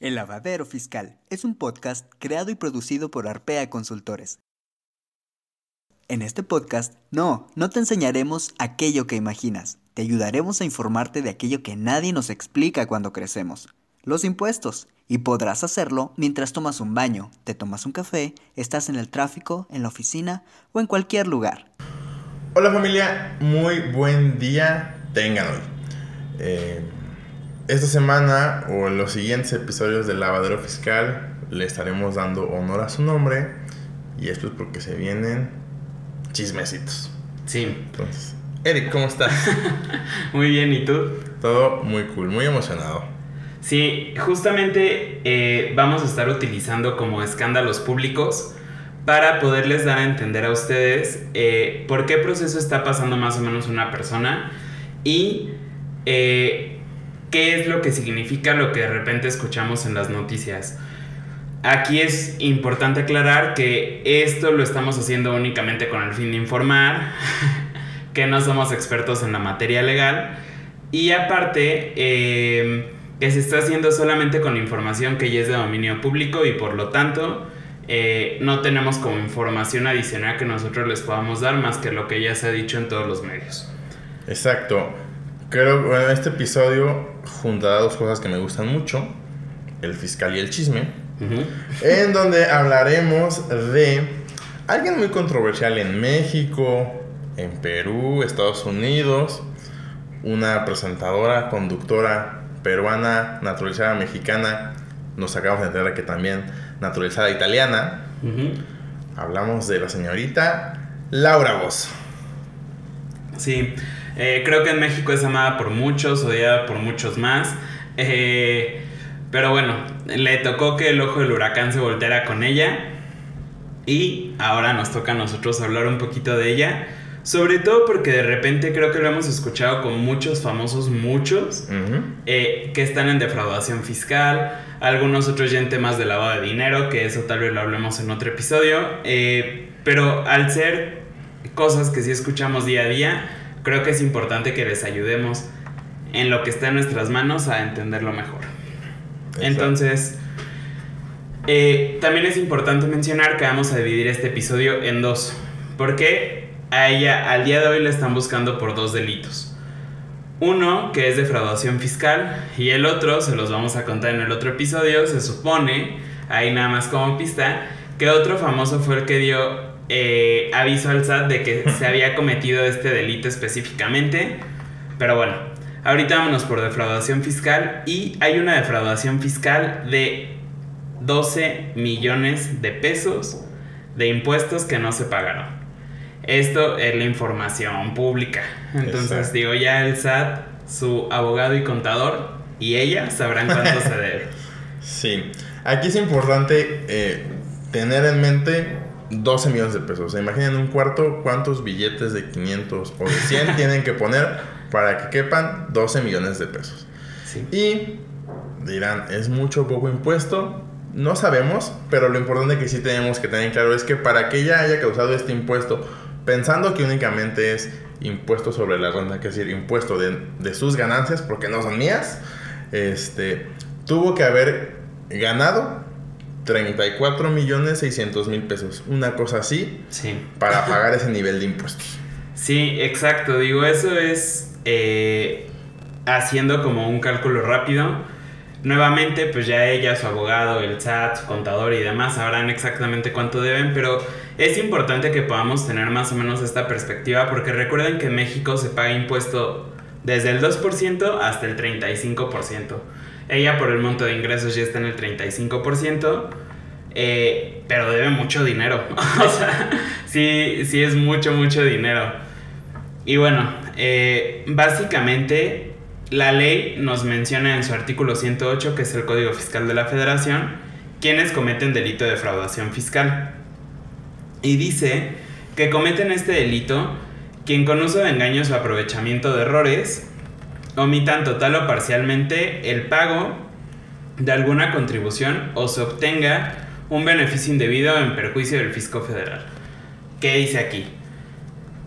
El Lavadero Fiscal es un podcast creado y producido por Arpea Consultores. En este podcast, no, no te enseñaremos aquello que imaginas, te ayudaremos a informarte de aquello que nadie nos explica cuando crecemos, los impuestos, y podrás hacerlo mientras tomas un baño, te tomas un café, estás en el tráfico, en la oficina o en cualquier lugar. Hola familia, muy buen día tengan hoy. Eh, esta semana o en los siguientes episodios del lavadero fiscal le estaremos dando honor a su nombre y esto es porque se vienen chismecitos. Sí. Entonces, Eric, ¿cómo estás? Muy bien, ¿y tú? Todo muy cool, muy emocionado. Sí, justamente eh, vamos a estar utilizando como escándalos públicos para poderles dar a entender a ustedes eh, por qué proceso está pasando más o menos una persona y eh, qué es lo que significa lo que de repente escuchamos en las noticias. Aquí es importante aclarar que esto lo estamos haciendo únicamente con el fin de informar, que no somos expertos en la materia legal y aparte eh, que se está haciendo solamente con información que ya es de dominio público y por lo tanto eh, no tenemos como información adicional que nosotros les podamos dar más que lo que ya se ha dicho en todos los medios. Exacto. Creo que bueno, este episodio juntará dos cosas que me gustan mucho, el fiscal y el chisme, en donde hablaremos de alguien muy controversial en México, en Perú, Estados Unidos, una presentadora, conductora peruana, naturalizada mexicana, nos acabamos de enterar que también naturalizada italiana. Hablamos de la señorita Laura Voz. Sí, eh, creo que en México es amada por muchos, odiada por muchos más. Eh, pero bueno, le tocó que el ojo del huracán se volteara con ella. Y ahora nos toca a nosotros hablar un poquito de ella. Sobre todo porque de repente creo que lo hemos escuchado con muchos famosos, muchos, eh, que están en defraudación fiscal, algunos otros ya en temas de lavado de dinero, que eso tal vez lo hablemos en otro episodio, pero al ser cosas que sí escuchamos día a día, creo que es importante que les ayudemos en lo que está en nuestras manos a entenderlo mejor. Entonces, eh, también es importante mencionar que vamos a dividir este episodio en dos, porque a ella al día de hoy le están buscando por dos delitos. Uno, que es defraudación fiscal, y el otro, se los vamos a contar en el otro episodio, se supone, ahí nada más como pista, que otro famoso fue el que dio eh, aviso al SAT de que se había cometido este delito específicamente. Pero bueno, ahorita vámonos por defraudación fiscal y hay una defraudación fiscal de 12 millones de pesos de impuestos que no se pagaron. Esto es la información pública. Entonces digo, ya el SAT, su abogado y contador y ella sabrán cuánto se debe. Sí, aquí es importante eh, tener en mente 12 millones de pesos. imaginen un cuarto cuántos billetes de 500 o de 100 tienen que poner para que quepan 12 millones de pesos. Y dirán, ¿es mucho o poco impuesto? No sabemos, pero lo importante que sí tenemos que tener claro es que para que ella haya causado este impuesto, pensando que únicamente es impuesto sobre la renta, que es decir, impuesto de, de sus ganancias, porque no son mías, este, tuvo que haber ganado 34 millones 600 mil pesos. Una cosa así. Sí. Para pagar ese nivel de impuestos. Sí, exacto. Digo, eso es eh, haciendo como un cálculo rápido. Nuevamente, pues ya ella, su abogado, el SAT, su contador y demás sabrán exactamente cuánto deben, pero es importante que podamos tener más o menos esta perspectiva porque recuerden que en México se paga impuesto desde el 2% hasta el 35%. Ella por el monto de ingresos ya está en el 35%, eh, pero debe mucho dinero. o sea, sí, sí es mucho, mucho dinero. Y bueno, eh, básicamente la ley nos menciona en su artículo 108, que es el Código Fiscal de la Federación, quienes cometen delito de defraudación fiscal. Y dice que cometen este delito quien con uso de engaños o aprovechamiento de errores omitan total o parcialmente el pago de alguna contribución o se obtenga un beneficio indebido en perjuicio del fisco federal. ¿Qué dice aquí?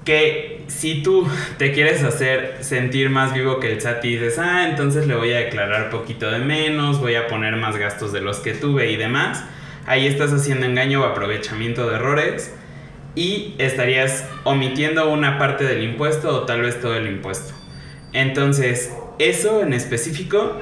Que si tú te quieres hacer sentir más vivo que el SAT y dices, ah, entonces le voy a declarar poquito de menos, voy a poner más gastos de los que tuve y demás, ahí estás haciendo engaño o aprovechamiento de errores y estarías omitiendo una parte del impuesto o tal vez todo el impuesto. Entonces, eso en específico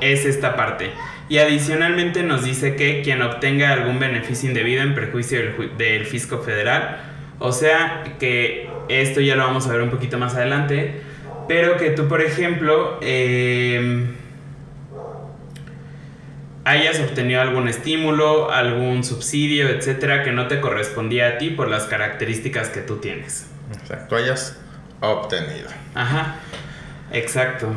es esta parte. Y adicionalmente nos dice que quien obtenga algún beneficio indebido en perjuicio del, fisco federal, o sea que esto ya lo vamos a ver un poquito más adelante, pero que tú, por ejemplo, em, hayas obtenido algún estímulo, algún subsidio, etcétera, que no te correspondía a ti por las características que tú tienes. Exacto, hayas obtenido. Ajá, exacto.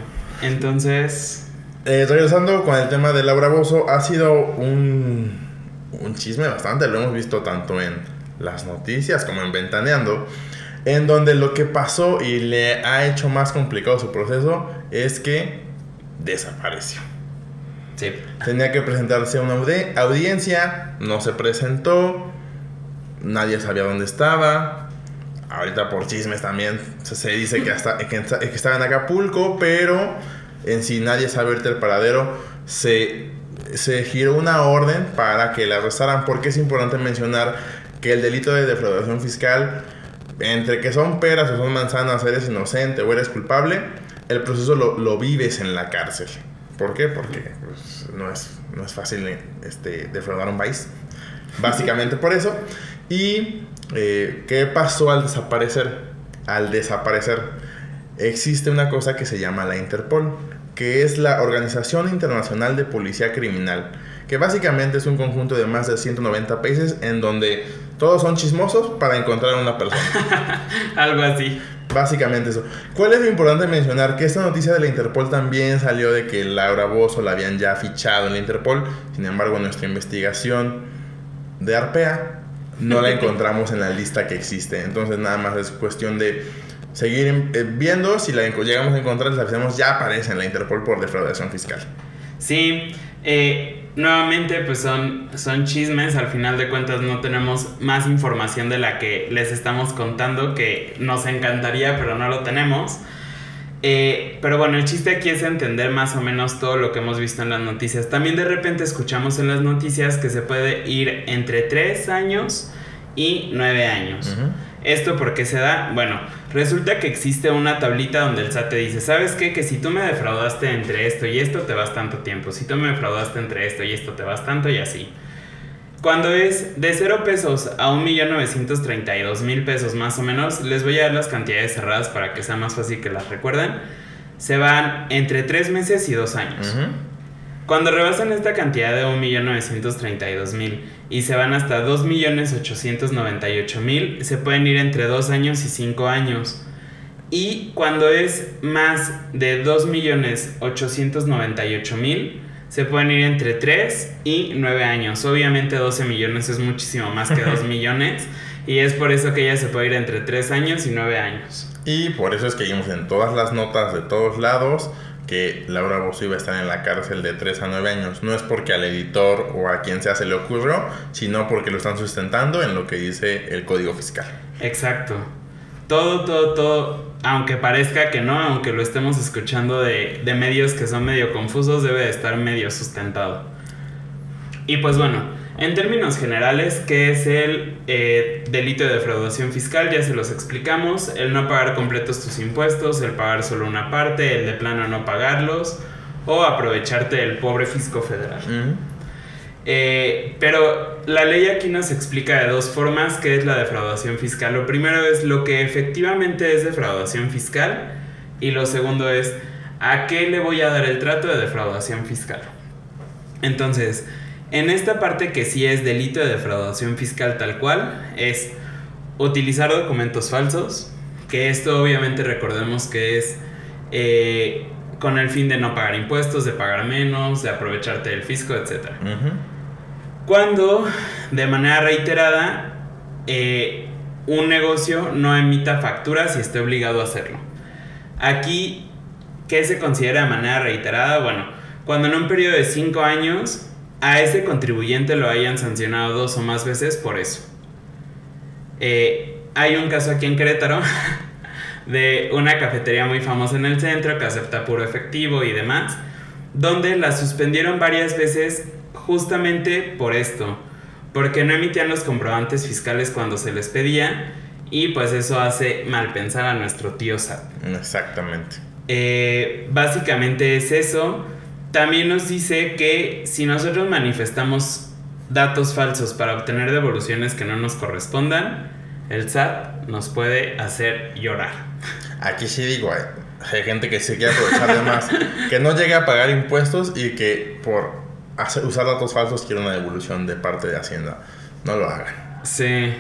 Entonces. Eh, regresando con el tema de Laura Bozo, ha sido un, un chisme bastante, lo hemos visto tanto en las noticias como en Ventaneando, en donde lo que pasó y le ha hecho más complicado su proceso es que desapareció. Sí. Tenía que presentarse a una audiencia, no se presentó, nadie sabía dónde estaba. Ahorita por chismes también se dice que, hasta, que, que estaba en Acapulco, pero en sí nadie sabe el paradero, se, se giró una orden para que la arrestaran, porque es importante mencionar que el delito de defraudación fiscal, entre que son peras o son manzanas, eres inocente o eres culpable, el proceso lo, lo vives en la cárcel. ¿Por qué? Porque pues, no, es, no es fácil este, defraudar un país. Básicamente por eso. ¿Y eh, qué pasó al desaparecer? Al desaparecer existe una cosa que se llama la Interpol, que es la Organización Internacional de Policía Criminal, que básicamente es un conjunto de más de 190 países en donde todos son chismosos para encontrar a una persona. Algo así. Básicamente eso. ¿Cuál es lo importante mencionar? Que esta noticia de la Interpol también salió de que Laura Bozo la habían ya fichado en la Interpol. Sin embargo, nuestra investigación de Arpea no la encontramos en la lista que existe. Entonces, nada más es cuestión de seguir eh, viendo. Si la llegamos a encontrar, les avisamos, ya aparece en la Interpol por defraudación fiscal. Sí, eh, nuevamente pues son, son chismes, al final de cuentas no tenemos más información de la que les estamos contando, que nos encantaría, pero no lo tenemos. Eh, pero bueno, el chiste aquí es entender más o menos todo lo que hemos visto en las noticias. También de repente escuchamos en las noticias que se puede ir entre 3 años y 9 años. ¿Esto por qué se da? Bueno, resulta que existe una tablita donde el SAT te dice, ¿sabes qué? Que si tú me defraudaste entre esto y esto, te vas tanto tiempo. Si tú me defraudaste entre esto y esto, te vas tanto y así. Cuando es de 0 pesos a 1.932.000 pesos más o menos, les voy a dar las cantidades cerradas para que sea más fácil que las recuerden. Se van entre 3 meses y 2 años. Cuando rebasan esta cantidad de 1.932.000 y se van hasta 2.898.000, se pueden ir entre 2 años y 5 años. Y cuando es más de 2.898.000, se pueden ir entre 3 y 9 años. Obviamente 12 millones es muchísimo más que 2 millones. Y es por eso que ella se puede ir entre 3 años y 9 años. Y por eso es que vimos en todas las notas de todos lados que Laura Bozo iba a estar en la cárcel de 3 a 9 años. No es porque al editor o a quien sea se le ocurrió, sino porque lo están sustentando en lo que dice el código fiscal. Exacto. Todo, todo, todo, aunque parezca que no, aunque lo estemos escuchando de, de medios que son medio confusos, debe de estar medio sustentado. Y pues bueno, en términos generales, ¿qué es el eh, delito de defraudación fiscal? Ya se los explicamos. El no pagar completos tus impuestos, el pagar solo una parte, el de plano no pagarlos o aprovecharte del pobre fisco federal. Eh, pero la ley aquí nos explica de dos formas qué es la defraudación fiscal. Lo primero es lo que efectivamente es defraudación fiscal y lo segundo es a qué le voy a dar el trato de defraudación fiscal. Entonces, en esta parte que sí es delito de defraudación fiscal tal cual, es utilizar documentos falsos, que esto obviamente recordemos que es eh, con el fin de no pagar impuestos, de pagar menos, de aprovecharte del fisco, etc. Cuando de manera reiterada eh, un negocio no emita facturas y esté obligado a hacerlo. Aquí, ¿qué se considera de manera reiterada? Bueno, cuando en un periodo de 5 años a ese contribuyente lo hayan sancionado dos o más veces por eso. Eh, hay un caso aquí en Querétaro de una cafetería muy famosa en el centro que acepta puro efectivo y demás, donde la suspendieron varias veces justamente por esto, porque no emitían los comprobantes fiscales cuando se les pedía y pues eso hace mal pensar a nuestro tío SAT. Exactamente. Eh, básicamente es eso. También nos dice que si nosotros manifestamos datos falsos para obtener devoluciones que no nos correspondan, el SAT nos puede hacer llorar. Aquí sí digo, hay, hay gente que se quiere aprovechar de más, que no llegue a pagar impuestos y que por hacer, usar datos falsos quiere una devolución de parte de Hacienda. No lo hagan. Sí.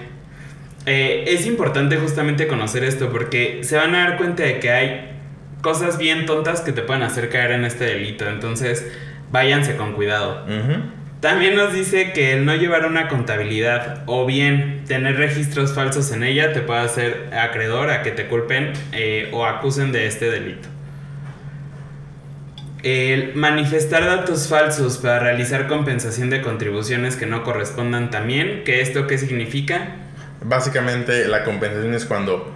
Eh, es importante justamente conocer esto porque se van a dar cuenta de que hay cosas bien tontas que te pueden hacer caer en este delito. Entonces, váyanse con cuidado. También nos dice que el no llevar una contabilidad o bien tener registros falsos en ella te puede hacer acreedor a que te culpen eh, o acusen de este delito. El manifestar datos falsos para realizar compensación de contribuciones que no correspondan también, que esto qué significa? Básicamente la compensación es cuando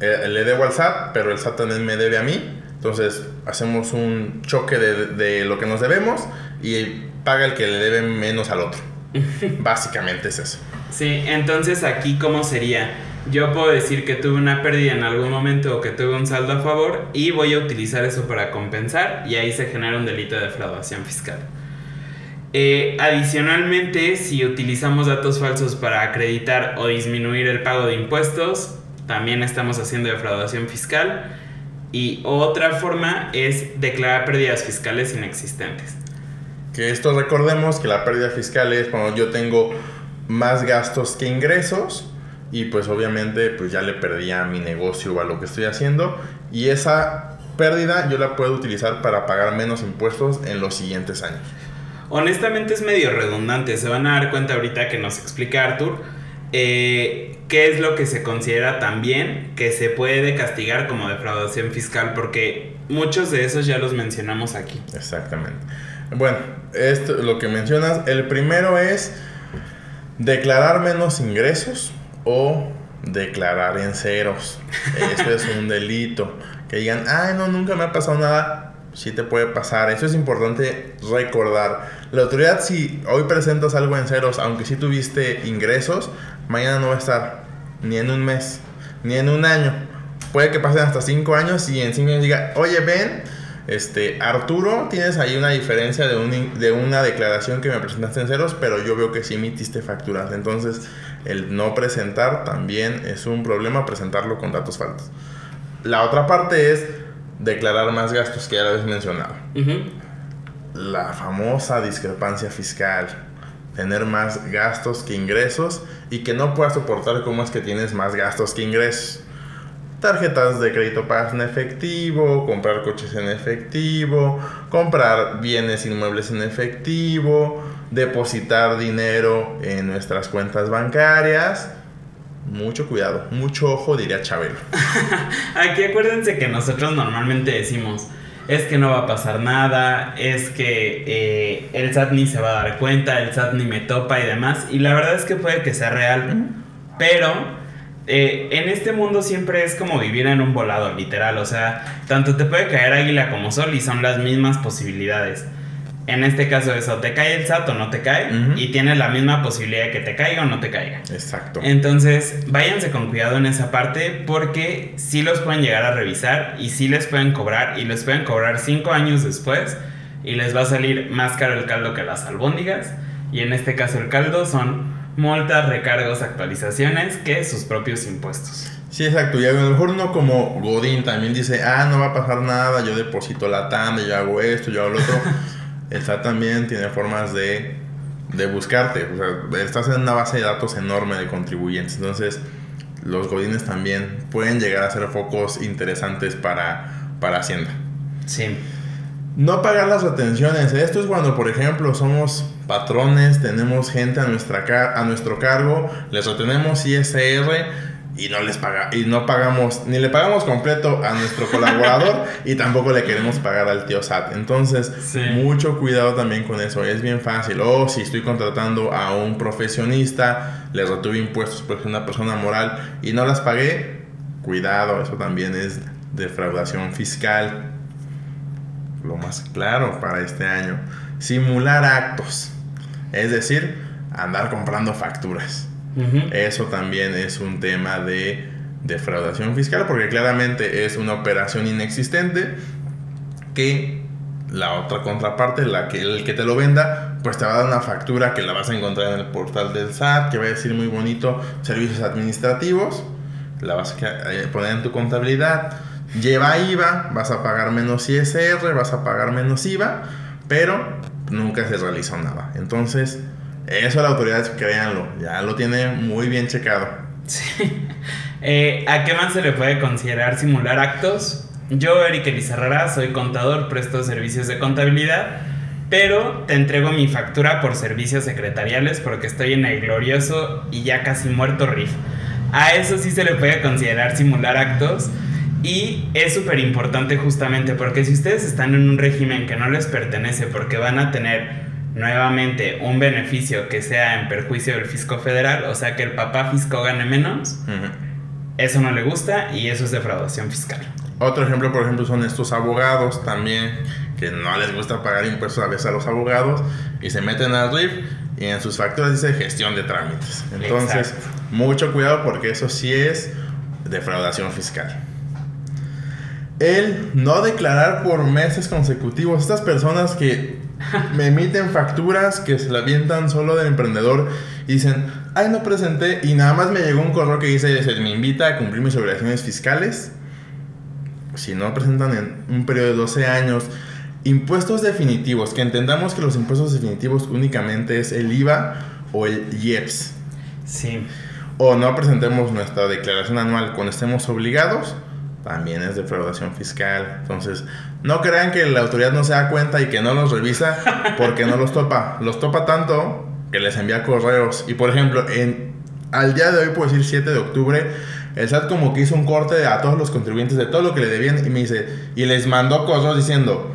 eh, le debo al SAT, pero el SAT también me debe a mí. Entonces hacemos un choque de, de lo que nos debemos y paga el que le debe menos al otro. Básicamente es eso. Sí, entonces aquí cómo sería? Yo puedo decir que tuve una pérdida en algún momento o que tuve un saldo a favor y voy a utilizar eso para compensar y ahí se genera un delito de defraudación fiscal. Eh, adicionalmente, si utilizamos datos falsos para acreditar o disminuir el pago de impuestos, también estamos haciendo defraudación fiscal. Y otra forma es declarar pérdidas fiscales inexistentes. Que esto recordemos que la pérdida fiscal es cuando yo tengo más gastos que ingresos y pues obviamente pues ya le perdí a mi negocio o a lo que estoy haciendo y esa pérdida yo la puedo utilizar para pagar menos impuestos en los siguientes años. Honestamente es medio redundante, se van a dar cuenta ahorita que nos explica Arthur eh, qué es lo que se considera también que se puede castigar como defraudación fiscal, porque muchos de esos ya los mencionamos aquí. Exactamente. Bueno, esto lo que mencionas, el primero es declarar menos ingresos o declarar en ceros. Esto es un delito. Que digan, ay, no, nunca me ha pasado nada. Sí te puede pasar. Eso es importante recordar. La autoridad, si hoy presentas algo en ceros, aunque sí tuviste ingresos, mañana no va a estar. Ni en un mes, ni en un año. Puede que pasen hasta cinco años y en cinco años diga, oye, ven, este, Arturo, tienes ahí una diferencia de, un de una declaración que me presentaste en ceros, pero yo veo que sí emitiste facturas. Entonces, el no presentar también es un problema, presentarlo con datos falsos. La otra parte es declarar más gastos que ya lo habéis mencionado. La famosa discrepancia fiscal. Tener más gastos que ingresos y que no puedas soportar cómo es que tienes más gastos que ingresos. Tarjetas de crédito pagas en efectivo, comprar coches en efectivo, comprar bienes inmuebles en efectivo, depositar dinero en nuestras cuentas bancarias. Mucho cuidado, mucho ojo, diría Chabelo. Aquí acuérdense que nosotros normalmente decimos, es que no va a pasar nada, es que eh, el SAT ni se va a dar cuenta, el SAT ni me topa y demás. Y la verdad es que puede que sea real, pero eh, en este mundo siempre es como vivir en un volado, literal. O sea, tanto te puede caer águila como sol y son las mismas posibilidades. En este caso eso, te cae el SAT o no te cae Ujú. y tienes la misma posibilidad de que te caiga o no te caiga. Exacto. Entonces, váyanse con cuidado en esa parte porque sí los pueden llegar a revisar y sí les pueden cobrar y les pueden cobrar cinco años después y les va a salir más caro el caldo que las albóndigas y en este caso el caldo son multas, recargos, actualizaciones que sus propios impuestos. Sí, exacto. Y a lo mejor uno como Godín también dice, ah, no va a pasar nada, yo deposito la tanda, yo hago esto, yo hago lo otro. El SAT también tiene formas de, de buscarte. O sea, estás en una base de datos enorme de contribuyentes. Entonces, los Godines también pueden llegar a ser focos interesantes para, para Hacienda. Sí. No pagar las retenciones. Esto es cuando, por ejemplo, somos patrones, tenemos gente a, nuestra a nuestro cargo, les retenemos ISR y no les paga y no pagamos ni le pagamos completo a nuestro colaborador y tampoco le queremos pagar al tío SAT. Entonces, Sí. mucho cuidado también con eso. Es bien fácil. O si estoy contratando a un profesionista, les retuve impuestos porque es una persona moral y no las pagué, Cuidado, eso también es defraudación fiscal. Lo más claro para este año. Simular actos. Es decir, andar comprando facturas. Eso también es un tema de defraudación fiscal porque claramente es una operación inexistente que la otra contraparte, la que, el que te lo venda, pues te va a dar una factura que la vas a encontrar en el portal del SAT, que va a decir muy bonito servicios administrativos, la vas a eh, poner en tu contabilidad, lleva IVA, vas a pagar menos ISR, vas a pagar menos IVA, pero nunca se realizó nada. Entonces, eso la autoridad, créanlo, ya lo tiene muy bien checado. Sí. Eh, ¿A qué más se le puede considerar simular actos? Yo, Eric Elizarrara, soy contador, presto servicios de contabilidad, pero te entrego mi factura por servicios secretariales porque estoy en el glorioso y ya casi muerto RIF. A eso sí se le puede considerar simular actos. Y es súper importante justamente porque si ustedes están en un régimen que no les pertenece porque van a tener nuevamente un beneficio que sea en perjuicio del fisco federal, o sea que el papá fisco gane menos, eso no le gusta y eso es defraudación fiscal. Otro ejemplo, por ejemplo, son estos abogados también, que no les gusta pagar impuestos a veces a los abogados y se meten al RIF y en sus facturas dice gestión de trámites. Entonces, mucho cuidado porque eso sí es defraudación fiscal. El no declarar por meses consecutivos. Estas personas que me emiten facturas que se la avientan solo del emprendedor y dicen, ay, no presenté y nada más me llegó un correo que dice, se me invita a cumplir mis obligaciones fiscales si no presentan en un periodo de 12 años, impuestos definitivos, que entendamos que los impuestos definitivos únicamente es el IVA o el IEPS. Sí. O no presentemos nuestra declaración anual cuando estemos obligados, también es defraudación fiscal. Entonces, no crean que la autoridad no se da cuenta y que no los revisa porque no los topa. Los topa tanto que les envía correos. Y por ejemplo, en, al día de hoy, puedo decir 7 de octubre, el SAT como que hizo un corte a todos los contribuyentes de todo lo que le debían y me dice, y les mandó cosas diciendo,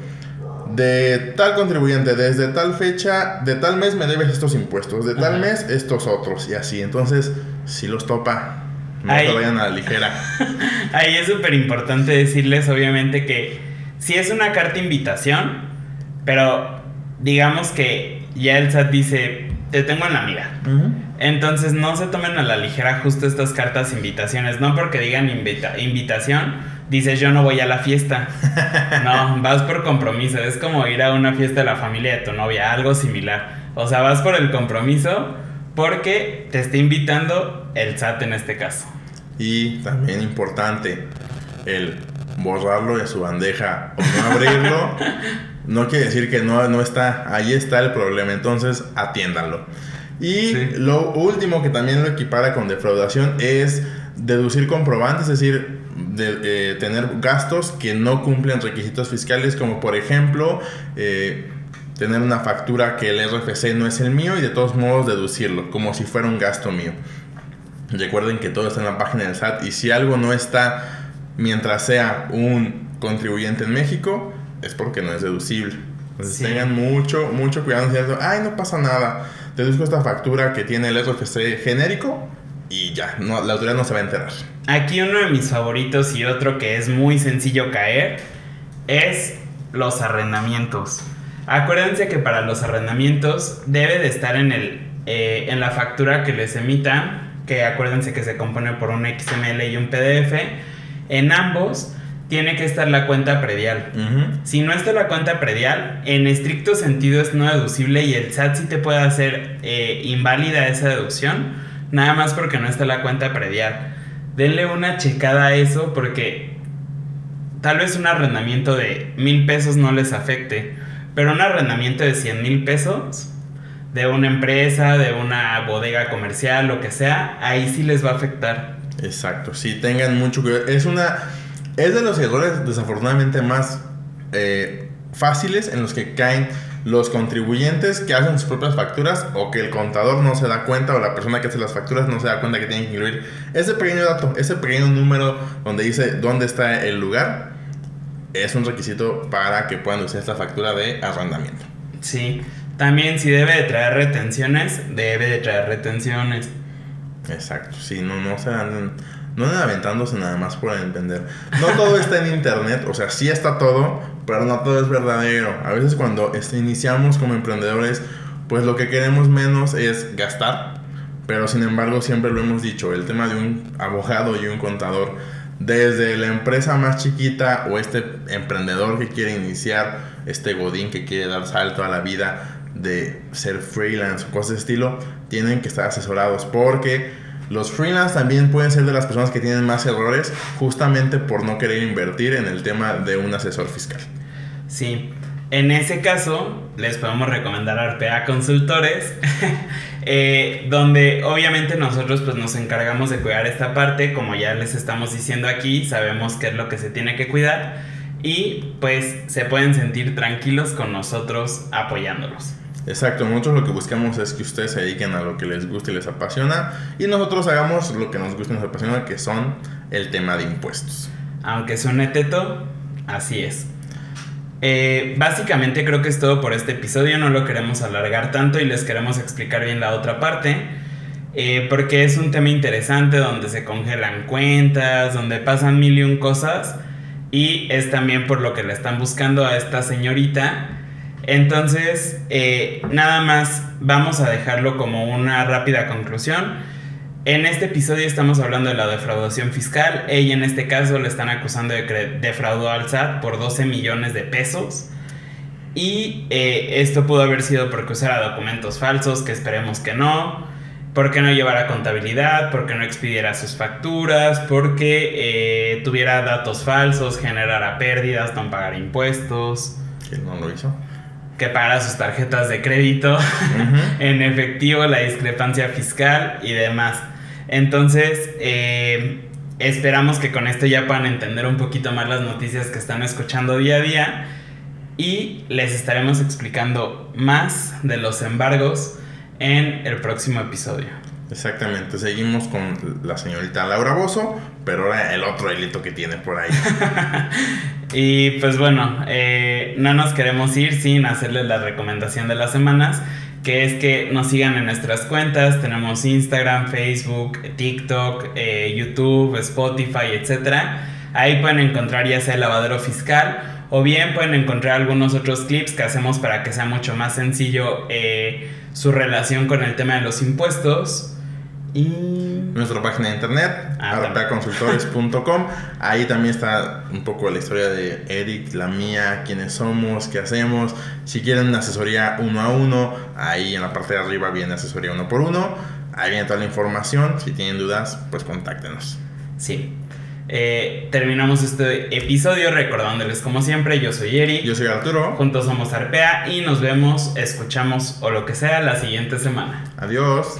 de tal contribuyente, desde tal fecha, de tal mes me debes estos impuestos, de tal mes estos otros, y así. Entonces, si los topa, no te vayan a la ligera. Ahí es súper importante decirles, obviamente, que si es una carta invitación, pero digamos que ya el SAT dice, te tengo en la mira. Entonces no se tomen a la ligera justo estas cartas invitaciones, no porque digan invitación, dices yo no voy a la fiesta. No, vas por compromiso, es como ir a una fiesta de la familia de tu novia, algo similar. O sea, vas por el compromiso porque te está invitando el SAT en este caso. Y también importante, el borrarlo de su bandeja o no abrirlo, no quiere decir que no, no está, ahí está el problema, entonces atiéndanlo. Y lo último que también lo equipara con defraudación es deducir comprobantes, es decir, de, eh, tener gastos que no cumplen requisitos fiscales, como por ejemplo eh, tener una factura que el RFC no es el mío y de todos modos deducirlo, como si fuera un gasto mío. Recuerden que todo está en la página del SAT y si algo no está mientras sea un contribuyente en México, es porque no es deducible. Entonces tengan mucho, mucho cuidado diciendo, ay, no pasa nada deduzco esta factura que tiene el RFC genérico y ya, no, la autoridad no se va a enterar. Aquí uno de mis favoritos y otro que es muy sencillo caer es los arrendamientos. Acuérdense que para los arrendamientos debe de estar en, el, eh, en la factura que les emitan, que acuérdense que se compone por un XML y un PDF. En ambos tiene que estar la cuenta predial. Si no está la cuenta predial, en estricto sentido es no deducible y el SAT sí te puede hacer eh, inválida esa deducción, nada más porque no está la cuenta predial. Denle una checada a eso porque tal vez un arrendamiento de mil pesos no les afecte, pero un arrendamiento de cien mil pesos de una empresa, de una bodega comercial, lo que sea, ahí sí les va a afectar. Exacto, sí, tengan mucho cuidado. Es una es de los errores desafortunadamente más eh, fáciles en los que caen los contribuyentes que hacen sus propias facturas o que el contador no se da cuenta o la persona que hace las facturas no se da cuenta que tienen que incluir ese pequeño dato, ese pequeño número donde dice dónde está el lugar, es un requisito para que puedan usar esta factura de arrendamiento. Sí, también si debe de traer retenciones, debe de traer retenciones. Exacto, si no, no se dan no anden aventándose nada más por emprender. No todo está en internet, o sea, sí está todo, pero no todo es verdadero. A veces cuando este, iniciamos como emprendedores, pues lo que queremos menos es gastar, pero sin embargo siempre lo hemos dicho, el tema de un abogado y un contador, desde la empresa más chiquita o este emprendedor que quiere iniciar, este godín que quiere dar salto a la vida de ser freelance o cosas de estilo, tienen que estar asesorados porque los freelance también pueden ser de las personas que tienen más errores justamente por no querer invertir en el tema de un asesor fiscal. Sí, en ese caso les podemos recomendar a RPA Consultores, eh, donde obviamente nosotros pues nos encargamos de cuidar esta parte, como ya les estamos diciendo aquí, sabemos qué es lo que se tiene que cuidar y pues se pueden sentir tranquilos con nosotros apoyándolos. Exacto, nosotros lo que buscamos es que ustedes se dediquen a lo que les guste y les apasiona y nosotros hagamos lo que nos gusta y nos apasiona, que son el tema de impuestos. Aunque suene teto, así es. Eh, básicamente creo que es todo por este episodio, no lo queremos alargar tanto y les queremos explicar bien la otra parte. Eh, porque es un tema interesante donde se congelan cuentas, donde pasan mil y un cosas. Y es también por lo que le están buscando a esta señorita entonces, eh, nada más vamos a dejarlo como una rápida conclusión. En este episodio estamos hablando de la defraudación fiscal. Ella en este caso le están acusando de que defraudó al SAT por 12 millones de pesos. Y eh, esto pudo haber sido porque usara documentos falsos, que esperemos que no. Porque no llevara contabilidad, porque no expidiera sus facturas, porque eh, tuviera datos falsos, generara pérdidas, no pagara impuestos. Que no lo hizo que paga sus tarjetas de crédito en efectivo, la discrepancia fiscal y demás. Entonces, eh, esperamos que con esto ya puedan entender un poquito más las noticias que están escuchando día a día y les estaremos explicando más de los embargos en el próximo episodio. Exactamente, seguimos con la señorita Laura Bozo, pero ahora el otro delito que tiene por ahí. y pues bueno, eh, no nos queremos ir sin hacerles la recomendación de las semanas, que es que nos sigan en nuestras cuentas. Tenemos Instagram, Facebook, TikTok, eh, YouTube, Spotify, etc. Ahí pueden encontrar ya sea el lavadero fiscal o bien pueden encontrar algunos otros clips que hacemos para que sea mucho más sencillo eh, su relación con el tema de los impuestos. Y nuestra página de internet, ah, arpaconsultores.com. Ahí también está un poco la historia de Eric, la mía, quiénes somos, qué hacemos. Si quieren una asesoría uno a uno, ahí en la parte de arriba viene asesoría uno por uno. Ahí viene toda la información. Si tienen dudas, pues contáctenos. Sí. Eh, terminamos este episodio recordándoles como siempre, yo soy Eric. Yo soy Arturo. Juntos somos Arpea y nos vemos, escuchamos o lo que sea la siguiente semana. Adiós.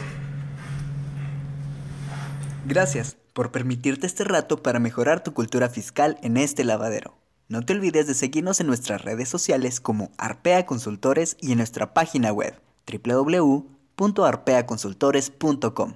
Gracias por permitirte este rato para mejorar tu cultura fiscal en este lavadero. No te olvides de seguirnos en nuestras redes sociales como Arpea Consultores y en nuestra página web www.arpeaconsultores.com.